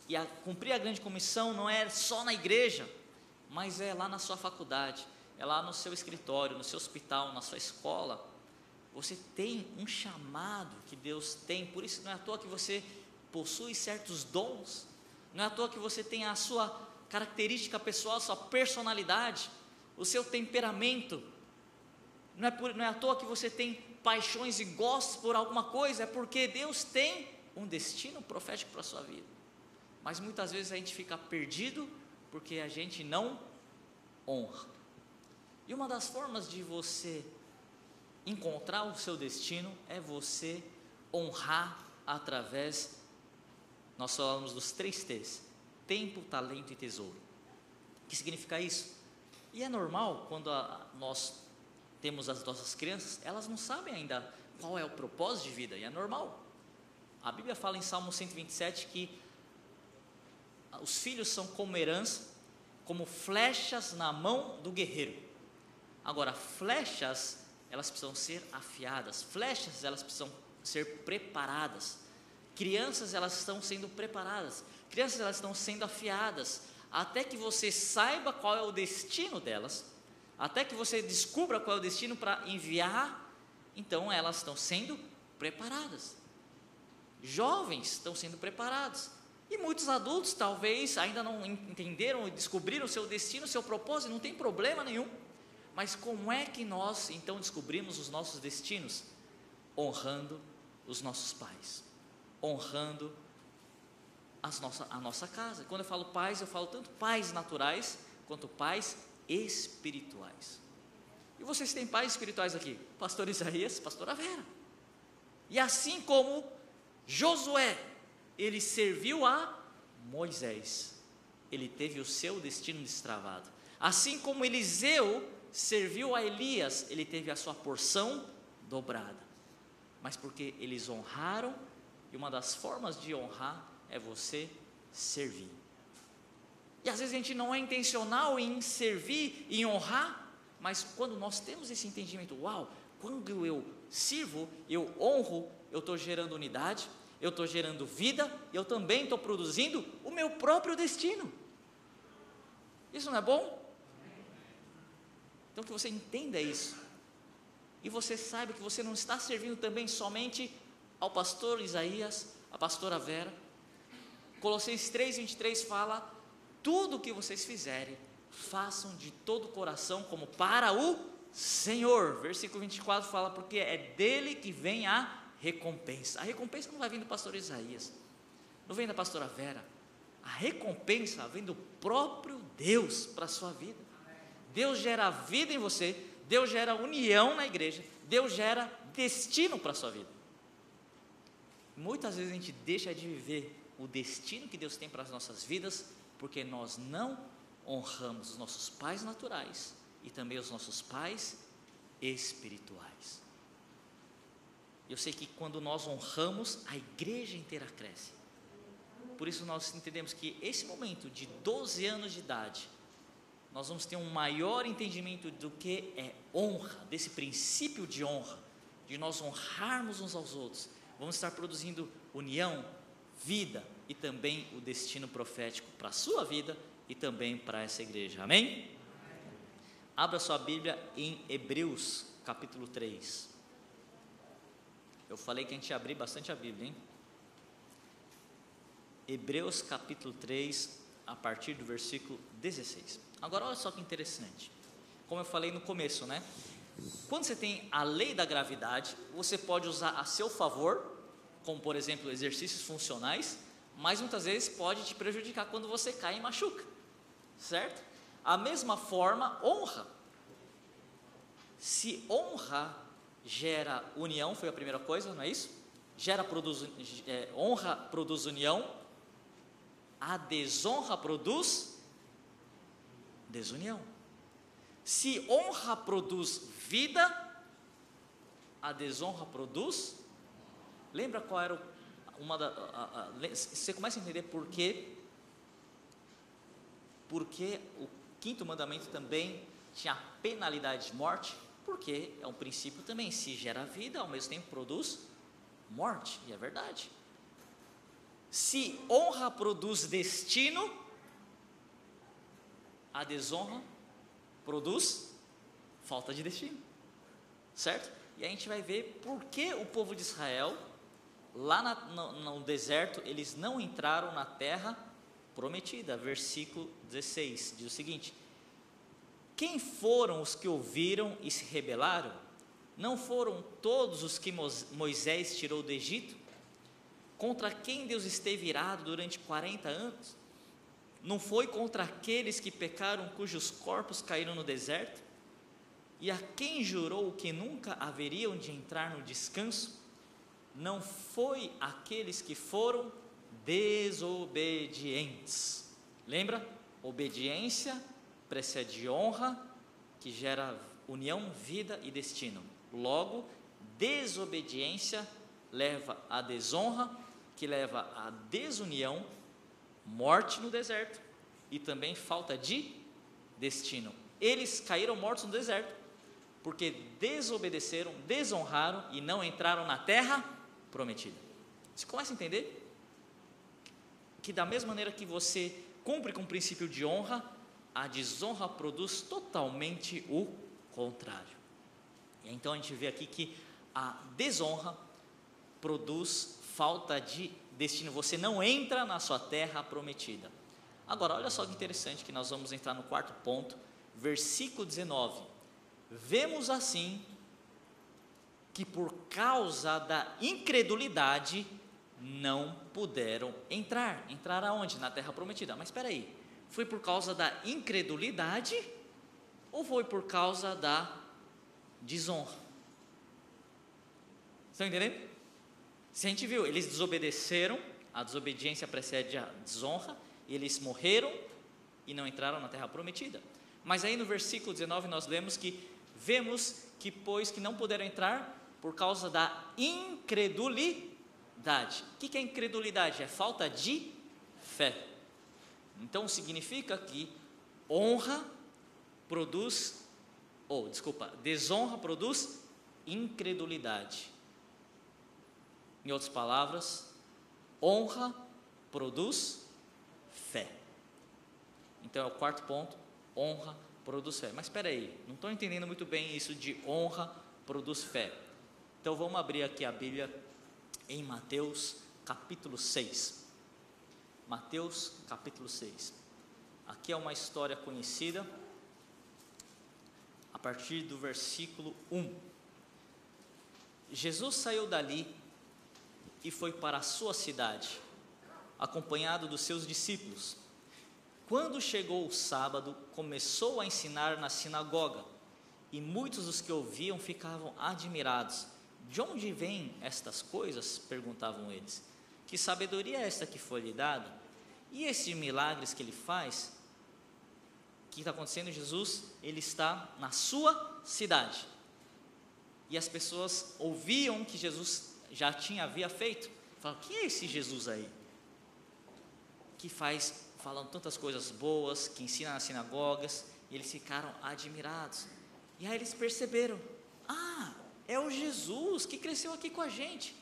e a, cumprir a grande comissão não é só na igreja, mas é lá na sua faculdade, é lá no seu escritório, no seu hospital, na sua escola. Você tem um chamado que Deus tem, por isso não é à toa que você possui certos dons, não é à toa que você tem a sua característica pessoal, a sua personalidade, o seu temperamento. Não é, por, não é à toa que você tem paixões e gostos por alguma coisa, é porque Deus tem um destino profético para a sua vida. Mas muitas vezes a gente fica perdido porque a gente não honra. E uma das formas de você encontrar o seu destino é você honrar através, nós falamos dos três T's: tempo, talento e tesouro. O que significa isso? E é normal quando a, nós temos as nossas crianças, elas não sabem ainda qual é o propósito de vida, e é normal. A Bíblia fala em Salmo 127 que os filhos são como herança, como flechas na mão do guerreiro. Agora, flechas, elas precisam ser afiadas, flechas, elas precisam ser preparadas. Crianças, elas estão sendo preparadas, crianças, elas estão sendo afiadas, até que você saiba qual é o destino delas, até que você descubra qual é o destino para enviar, então elas estão sendo preparadas. Jovens estão sendo preparados. E muitos adultos talvez ainda não entenderam e descobriram o seu destino, o seu propósito, não tem problema nenhum. Mas como é que nós então descobrimos os nossos destinos? Honrando os nossos pais, honrando nossa, a nossa casa. Quando eu falo pais, eu falo tanto pais naturais quanto pais espirituais. E vocês têm pais espirituais aqui? Pastor Isaías, pastora Vera. E assim como Josué, ele serviu a Moisés, ele teve o seu destino destravado. Assim como Eliseu serviu a Elias, ele teve a sua porção dobrada. Mas porque eles honraram, e uma das formas de honrar é você servir. E às vezes a gente não é intencional em servir, em honrar, mas quando nós temos esse entendimento, uau, quando eu sirvo, eu honro, eu estou gerando unidade, eu estou gerando vida, eu também estou produzindo o meu próprio destino. Isso não é bom? Então que você entenda isso. E você saiba que você não está servindo também somente ao pastor Isaías, à pastora Vera. Colossenses 3:23 fala: "Tudo o que vocês fizerem, façam de todo o coração como para o Senhor". Versículo 24 fala: "Porque é dele que vem a recompensa. A recompensa não vai vir do pastor Isaías, não vem da pastora Vera. A recompensa vem do próprio Deus para a sua vida. Deus gera vida em você, Deus gera união na igreja, Deus gera destino para a sua vida. Muitas vezes a gente deixa de viver o destino que Deus tem para as nossas vidas, porque nós não honramos os nossos pais naturais e também os nossos pais espirituais. Eu sei que quando nós honramos, a igreja inteira cresce. Por isso nós entendemos que esse momento de 12 anos de idade, nós vamos ter um maior entendimento do que é honra, desse princípio de honra, de nós honrarmos uns aos outros. Vamos estar produzindo união, vida e também o destino profético para a sua vida e também para essa igreja. Amém? Abra sua Bíblia em Hebreus, capítulo 3. Eu falei que a gente ia abrir bastante a Bíblia, hein? Hebreus capítulo 3, a partir do versículo 16. Agora, olha só que interessante. Como eu falei no começo, né? Quando você tem a lei da gravidade, você pode usar a seu favor, como por exemplo exercícios funcionais, mas muitas vezes pode te prejudicar quando você cai e machuca, certo? A mesma forma, honra. Se honra gera união, foi a primeira coisa, não é isso? Gera, produz, é, honra produz união, a desonra produz desunião. Se honra produz vida, a desonra produz. Lembra qual era uma da. A, a, você começa a entender por quê? Porque o quinto mandamento também tinha penalidade de morte, porque é um princípio também, se gera vida, ao mesmo tempo produz morte, e é verdade. Se honra produz destino, a desonra produz falta de destino, certo? E a gente vai ver por que o povo de Israel, lá na, no, no deserto, eles não entraram na terra prometida. Versículo 16 diz o seguinte: Quem foram os que ouviram e se rebelaram? Não foram todos os que Moisés tirou do Egito? Contra quem Deus esteve irado durante 40 anos? Não foi contra aqueles que pecaram, cujos corpos caíram no deserto? E a quem jurou que nunca haveriam de entrar no descanso? Não foi aqueles que foram desobedientes. Lembra? Obediência precede honra, que gera união, vida e destino. Logo, desobediência leva à desonra, que leva à desunião, morte no deserto e também falta de destino. Eles caíram mortos no deserto porque desobedeceram, desonraram e não entraram na terra prometida. Você começa a entender que da mesma maneira que você cumpre com o princípio de honra, a desonra produz totalmente o contrário. E então a gente vê aqui que a desonra produz falta de destino, você não entra na sua terra prometida. Agora, olha só que interessante que nós vamos entrar no quarto ponto, versículo 19. Vemos assim que por causa da incredulidade não puderam entrar. Entrar aonde? Na terra prometida. Mas espera aí, foi por causa da incredulidade ou foi por causa da desonra? Estão entendendo? Se a gente viu, eles desobedeceram, a desobediência precede a desonra, eles morreram e não entraram na terra prometida. Mas aí no versículo 19 nós lemos que vemos que pois que não puderam entrar por causa da incredulidade. O que é incredulidade? É falta de fé. Então significa que honra produz, ou desculpa, desonra produz incredulidade. Em outras palavras, honra produz fé. Então é o quarto ponto: honra produz fé. Mas espera aí, não estou entendendo muito bem isso de honra produz fé. Então vamos abrir aqui a Bíblia em Mateus capítulo 6. Mateus capítulo 6. Aqui é uma história conhecida a partir do versículo 1. Jesus saiu dali e foi para a sua cidade, acompanhado dos seus discípulos. Quando chegou o sábado, começou a ensinar na sinagoga, e muitos dos que ouviam ficavam admirados. De onde vêm estas coisas? perguntavam eles. Que sabedoria é esta que foi lhe dada? E esses milagres que ele faz? O que está acontecendo? Jesus, ele está na sua cidade. E as pessoas ouviam que Jesus já tinha havia feito. Falaram, quem é esse Jesus aí? Que faz, falando tantas coisas boas, que ensina nas sinagogas, e eles ficaram admirados. E aí eles perceberam, ah, é o Jesus que cresceu aqui com a gente,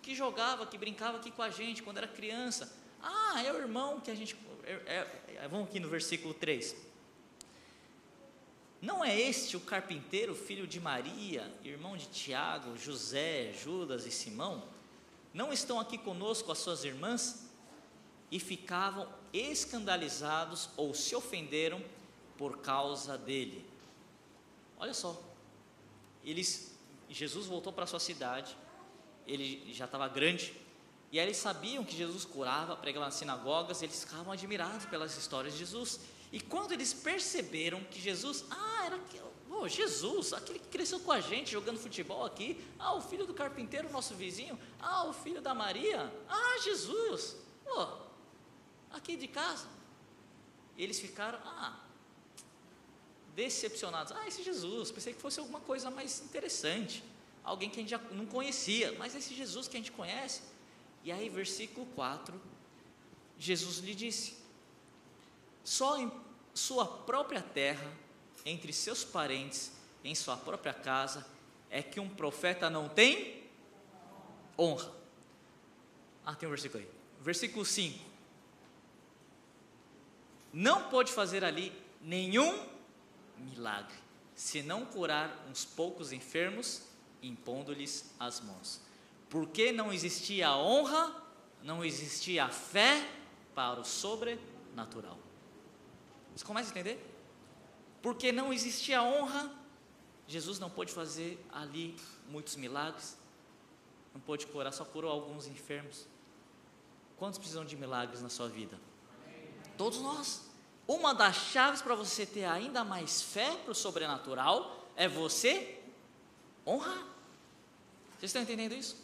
que jogava, que brincava aqui com a gente quando era criança. Ah, é o irmão que a gente. É, é, é vamos aqui no versículo 3. Não é este o carpinteiro, filho de Maria, irmão de Tiago, José, Judas e Simão? Não estão aqui conosco as suas irmãs? e ficavam escandalizados ou se ofenderam por causa dele. Olha só, eles, Jesus voltou para sua cidade, ele já estava grande, e aí eles sabiam que Jesus curava, pregava nas sinagogas, eles ficavam admirados pelas histórias de Jesus. E quando eles perceberam que Jesus, ah, era oh, Jesus, aquele que cresceu com a gente jogando futebol aqui, ah, o filho do carpinteiro, nosso vizinho, ah, o filho da Maria, ah, Jesus, oh, aqui de casa. Eles ficaram, ah, decepcionados. Ah, esse Jesus, pensei que fosse alguma coisa mais interessante, alguém que a gente já não conhecia, mas esse Jesus que a gente conhece. E aí, versículo 4, Jesus lhe disse: só em sua própria terra, entre seus parentes, em sua própria casa, é que um profeta não tem honra. Ah, tem um versículo aí. Versículo 5. Não pode fazer ali nenhum milagre, senão curar uns poucos enfermos, impondo-lhes as mãos. Porque não existia honra, não existia fé para o sobrenatural. Você começa a entender? Porque não existia honra, Jesus não pôde fazer ali muitos milagres, não pôde curar, só curou alguns enfermos. Quantos precisam de milagres na sua vida? Todos nós. Uma das chaves para você ter ainda mais fé para o sobrenatural é você honrar. Vocês estão entendendo isso?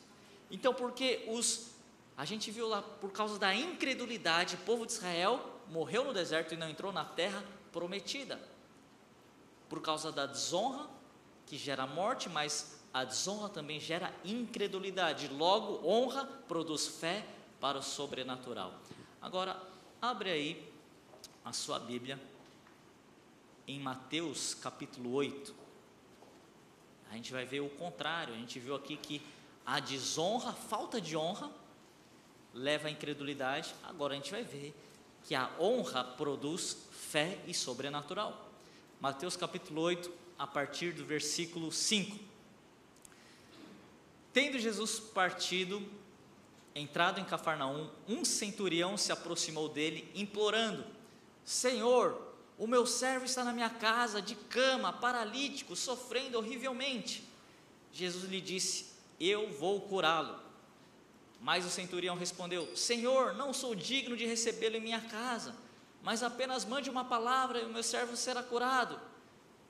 Então, porque os a gente viu lá por causa da incredulidade, o povo de Israel morreu no deserto e não entrou na terra prometida. Por causa da desonra, que gera morte, mas a desonra também gera incredulidade. Logo, honra produz fé para o sobrenatural. Agora, abre aí a sua Bíblia em Mateus capítulo 8. A gente vai ver o contrário. A gente viu aqui que a desonra, a falta de honra, leva à incredulidade. Agora a gente vai ver que a honra produz fé e sobrenatural. Mateus capítulo 8, a partir do versículo 5. Tendo Jesus partido, entrado em Cafarnaum, um centurião se aproximou dele, implorando: Senhor, o meu servo está na minha casa, de cama, paralítico, sofrendo horrivelmente. Jesus lhe disse: Eu vou curá-lo. Mas o centurião respondeu: Senhor, não sou digno de recebê-lo em minha casa, mas apenas mande uma palavra e o meu servo será curado.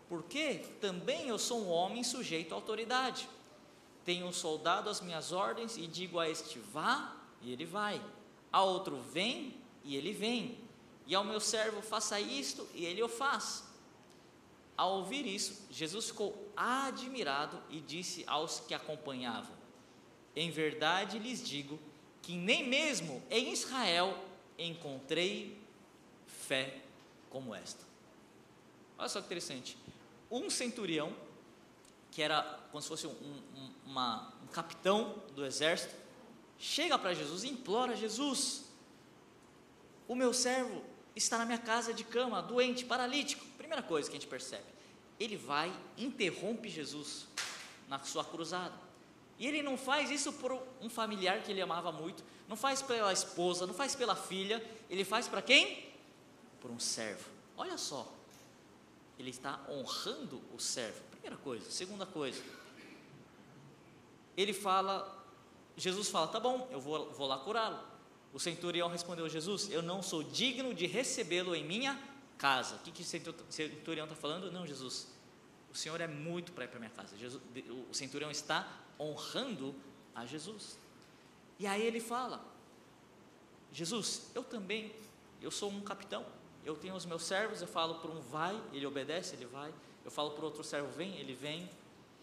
Porque também eu sou um homem sujeito à autoridade. Tenho um soldado às minhas ordens e digo a este: vá, e ele vai. A outro: vem, e ele vem. E ao meu servo: faça isto, e ele o faz. Ao ouvir isso, Jesus ficou admirado e disse aos que acompanhavam: em verdade lhes digo que nem mesmo em Israel encontrei fé como esta. Olha só que interessante. Um centurião, que era como se fosse um, um, uma, um capitão do exército, chega para Jesus e implora: Jesus, o meu servo está na minha casa de cama, doente, paralítico. Primeira coisa que a gente percebe, ele vai, interrompe Jesus na sua cruzada. E ele não faz isso por um familiar que ele amava muito, não faz pela esposa, não faz pela filha, ele faz para quem? Por um servo. Olha só, ele está honrando o servo. Primeira coisa. Segunda coisa, ele fala, Jesus fala: tá bom, eu vou, vou lá curá-lo. O centurião respondeu: Jesus, eu não sou digno de recebê-lo em minha casa. O que, que o centurião está falando? Não, Jesus, o Senhor é muito para ir para minha casa. Jesus, o centurião está honrando a Jesus. E aí ele fala: Jesus, eu também, eu sou um capitão, eu tenho os meus servos, eu falo para um vai, ele obedece, ele vai. Eu falo para outro servo vem, ele vem.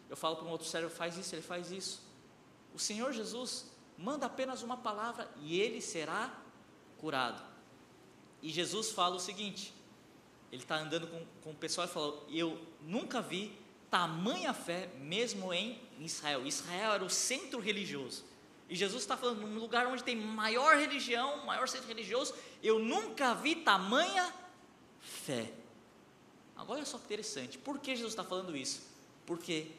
Eu falo para um outro servo faz isso, ele faz isso. O Senhor Jesus manda apenas uma palavra e ele será curado. E Jesus fala o seguinte: ele está andando com, com o pessoal e falou: Eu nunca vi tamanha fé mesmo em Israel. Israel era o centro religioso. E Jesus está falando num lugar onde tem maior religião, maior centro religioso. Eu nunca vi tamanha fé. Agora olha só que interessante. Por que Jesus está falando isso? Porque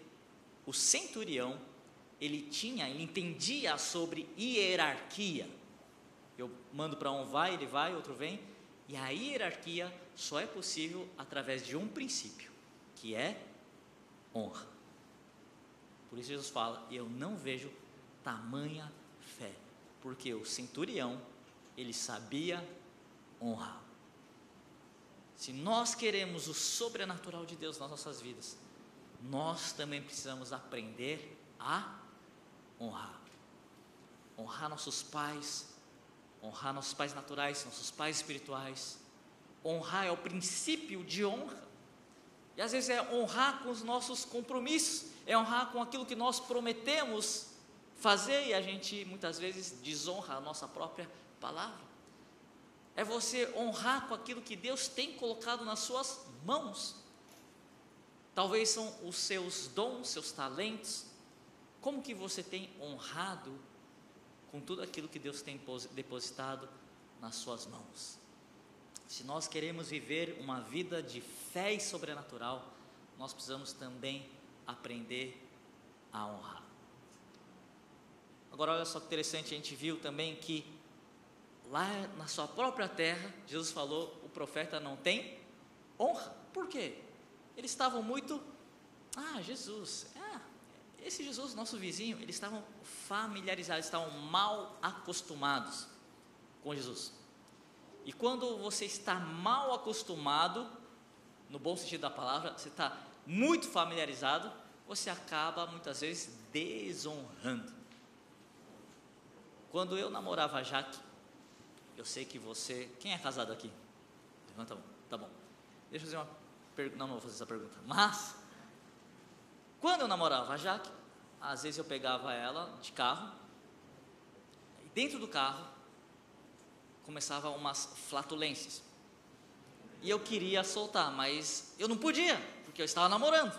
o centurião ele tinha, ele entendia sobre hierarquia. Eu mando para um vai, ele vai, outro vem. E a hierarquia só é possível através de um princípio, que é honra. Por isso Jesus fala: Eu não vejo tamanha fé, porque o centurião, ele sabia honrar. Se nós queremos o sobrenatural de Deus nas nossas vidas, nós também precisamos aprender a honrar. Honrar nossos pais, honrar nossos pais naturais, nossos pais espirituais. Honrar é o princípio de honra. E às vezes é honrar com os nossos compromissos, é honrar com aquilo que nós prometemos fazer e a gente muitas vezes desonra a nossa própria palavra é você honrar com aquilo que Deus tem colocado nas suas mãos. Talvez são os seus dons, seus talentos. Como que você tem honrado com tudo aquilo que Deus tem depositado nas suas mãos? Se nós queremos viver uma vida de fé e sobrenatural, nós precisamos também aprender a honrar. Agora, olha só que interessante, a gente viu também que lá na sua própria terra, Jesus falou: o profeta não tem honra. Por quê? Eles estavam muito. Ah, Jesus, é, esse Jesus, nosso vizinho, eles estavam familiarizados, estavam mal acostumados com Jesus. E quando você está mal acostumado, no bom sentido da palavra, você está muito familiarizado, você acaba muitas vezes desonrando. Quando eu namorava a Jaque, eu sei que você. Quem é casado aqui? Levanta a mão. Tá bom. Deixa eu fazer uma pergunta. Não, não vou fazer essa pergunta. Mas, quando eu namorava a Jaque, às vezes eu pegava ela de carro, e dentro do carro começava umas flatulências. E eu queria soltar, mas eu não podia, porque eu estava namorando.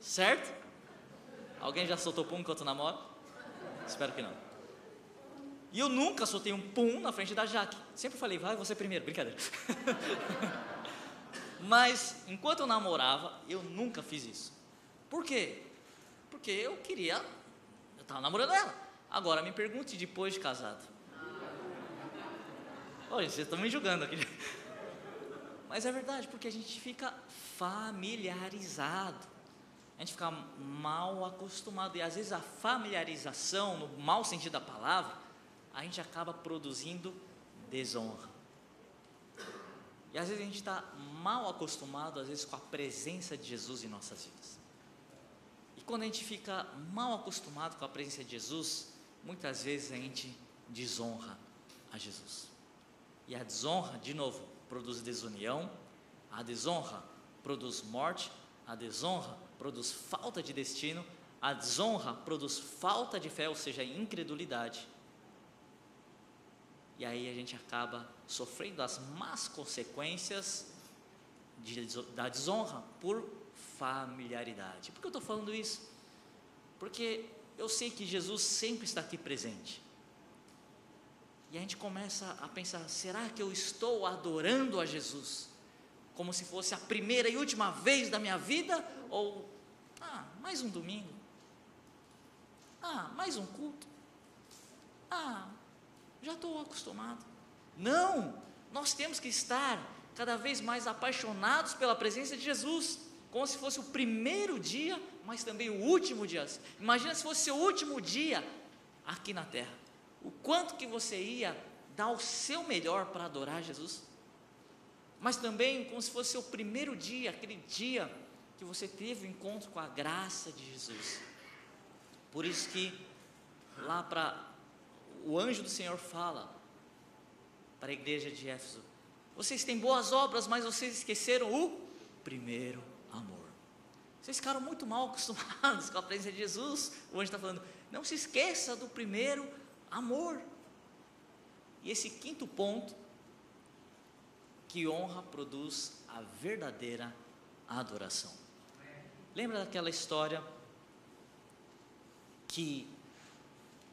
Certo? Alguém já soltou pum enquanto namora? Espero que não. E eu nunca soltei um pum na frente da Jaque. Sempre falei, vai você primeiro, brincadeira. [LAUGHS] Mas enquanto eu namorava, eu nunca fiz isso. Por quê? Porque eu queria, eu estava namorando ela. Agora me pergunte depois de casado. Olha, vocês estão me julgando aqui. Mas é verdade, porque a gente fica familiarizado. A gente fica mal acostumado. E às vezes a familiarização, no mau sentido da palavra, a gente acaba produzindo desonra. E às vezes a gente está mal acostumado, às vezes, com a presença de Jesus em nossas vidas. Quando a gente fica mal acostumado com a presença de Jesus, muitas vezes a gente desonra a Jesus. E a desonra, de novo, produz desunião, a desonra produz morte, a desonra produz falta de destino, a desonra produz falta de fé, ou seja, incredulidade. E aí a gente acaba sofrendo as más consequências de, da desonra por familiaridade. Por que eu estou falando isso? Porque eu sei que Jesus sempre está aqui presente. E a gente começa a pensar: será que eu estou adorando a Jesus? Como se fosse a primeira e última vez da minha vida? Ou, ah, mais um domingo? Ah, mais um culto? Ah, já estou acostumado. Não, nós temos que estar cada vez mais apaixonados pela presença de Jesus, como se fosse o primeiro dia, mas também o último dia. Imagina se fosse o último dia aqui na terra. O quanto que você ia dar o seu melhor para adorar Jesus? Mas também como se fosse o primeiro dia, aquele dia que você teve o encontro com a graça de Jesus. Por isso que lá para o anjo do Senhor fala para a igreja de Éfeso: vocês têm boas obras, mas vocês esqueceram o primeiro. Vocês ficaram muito mal acostumados [LAUGHS] com a presença de Jesus. O anjo está falando: não se esqueça do primeiro amor. E esse quinto ponto, que honra produz a verdadeira adoração. Lembra daquela história que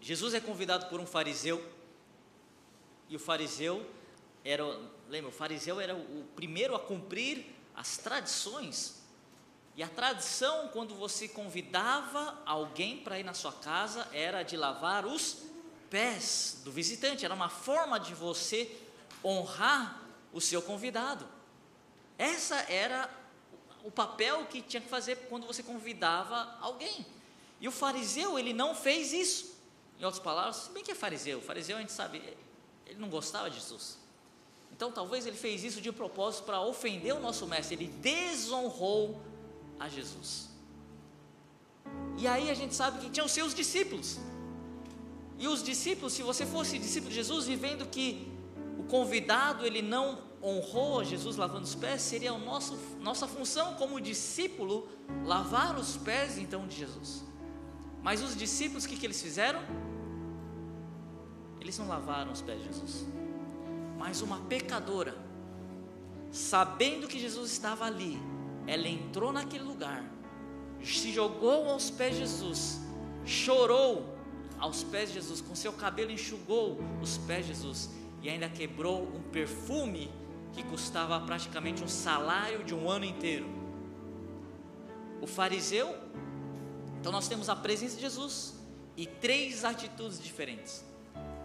Jesus é convidado por um fariseu, e o fariseu era, lembra, o fariseu era o primeiro a cumprir as tradições. E a tradição, quando você convidava alguém para ir na sua casa, era de lavar os pés do visitante, era uma forma de você honrar o seu convidado. Essa era o papel que tinha que fazer quando você convidava alguém. E o fariseu, ele não fez isso. Em outras palavras, se bem que é fariseu, o fariseu a gente sabe, ele não gostava de Jesus. Então talvez ele fez isso de propósito para ofender o nosso mestre, ele desonrou a Jesus. E aí a gente sabe que tinha os seus discípulos. E os discípulos, se você fosse discípulo de Jesus e vendo que o convidado ele não honrou a Jesus lavando os pés, seria o nosso, nossa função como discípulo lavar os pés então de Jesus. Mas os discípulos, o que, que eles fizeram? Eles não lavaram os pés de Jesus. Mas uma pecadora, sabendo que Jesus estava ali, ela entrou naquele lugar, se jogou aos pés de Jesus, chorou aos pés de Jesus, com seu cabelo enxugou os pés de Jesus e ainda quebrou um perfume que custava praticamente um salário de um ano inteiro. O fariseu, então nós temos a presença de Jesus e três atitudes diferentes.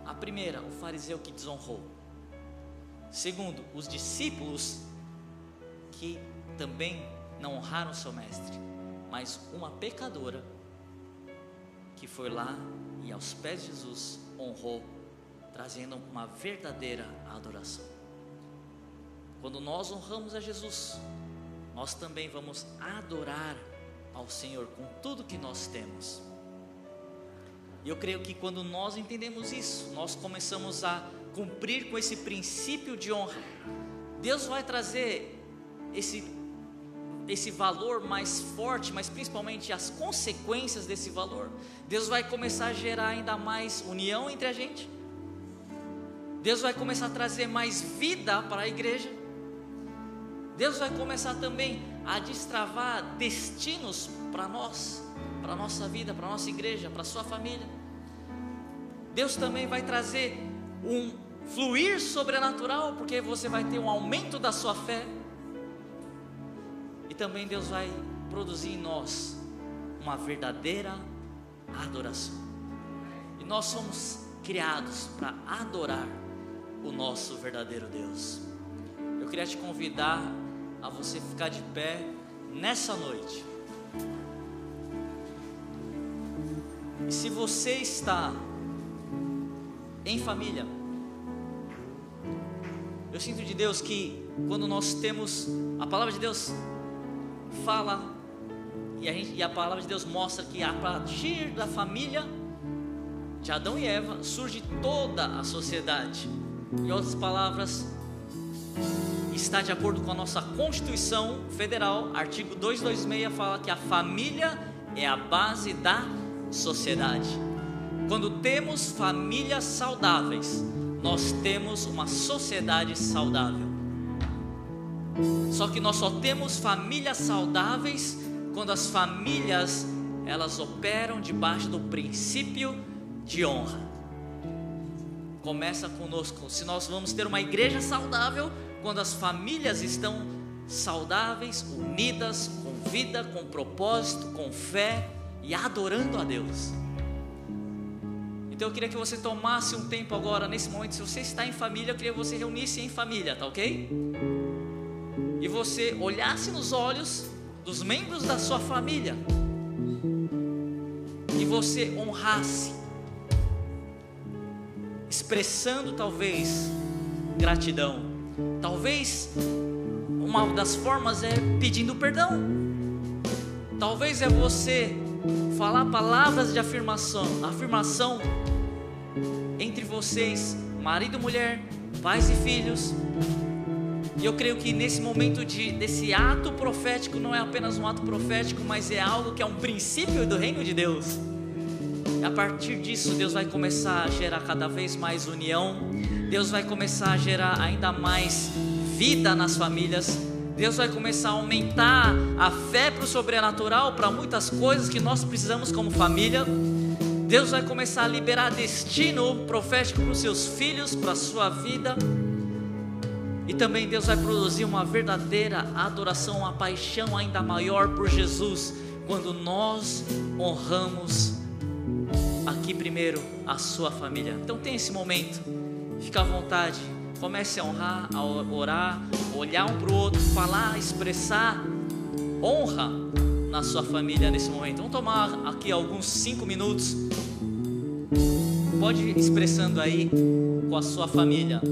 A primeira, o fariseu que desonrou. Segundo, os discípulos que também não honraram seu mestre, mas uma pecadora que foi lá e aos pés de Jesus honrou, trazendo uma verdadeira adoração. Quando nós honramos a Jesus, nós também vamos adorar ao Senhor com tudo que nós temos. E eu creio que quando nós entendemos isso, nós começamos a cumprir com esse princípio de honra. Deus vai trazer esse esse valor mais forte, mas principalmente as consequências desse valor. Deus vai começar a gerar ainda mais união entre a gente. Deus vai começar a trazer mais vida para a igreja. Deus vai começar também a destravar destinos para nós, para a nossa vida, para a nossa igreja, para a sua família. Deus também vai trazer um fluir sobrenatural, porque você vai ter um aumento da sua fé também Deus vai produzir em nós uma verdadeira adoração. E nós somos criados para adorar o nosso verdadeiro Deus. Eu queria te convidar a você ficar de pé nessa noite. E se você está em família, eu sinto de Deus que quando nós temos a palavra de Deus fala, e a, gente, e a palavra de Deus mostra que a partir da família de Adão e Eva surge toda a sociedade. Em outras palavras, está de acordo com a nossa Constituição Federal, artigo 226 fala que a família é a base da sociedade. Quando temos famílias saudáveis, nós temos uma sociedade saudável. Só que nós só temos famílias saudáveis quando as famílias elas operam debaixo do princípio de honra. Começa conosco. Se nós vamos ter uma igreja saudável, quando as famílias estão saudáveis, unidas, com vida, com propósito, com fé e adorando a Deus. Então eu queria que você tomasse um tempo agora, nesse momento, se você está em família, eu queria que você reunisse em família, tá ok? E você olhasse nos olhos dos membros da sua família e você honrasse, expressando talvez gratidão, talvez uma das formas é pedindo perdão, talvez é você falar palavras de afirmação, afirmação entre vocês, marido e mulher, pais e filhos, e eu creio que nesse momento de, desse ato profético não é apenas um ato profético, mas é algo que é um princípio do reino de Deus. E a partir disso, Deus vai começar a gerar cada vez mais união, Deus vai começar a gerar ainda mais vida nas famílias, Deus vai começar a aumentar a fé para o sobrenatural, para muitas coisas que nós precisamos como família. Deus vai começar a liberar destino profético para os seus filhos, para a sua vida. E também Deus vai produzir uma verdadeira adoração, uma paixão ainda maior por Jesus, quando nós honramos aqui primeiro a sua família. Então tem esse momento, fica à vontade, comece a honrar, a orar, olhar um para o outro, falar, expressar honra na sua família nesse momento. Vamos tomar aqui alguns cinco minutos. Pode ir expressando aí com a sua família.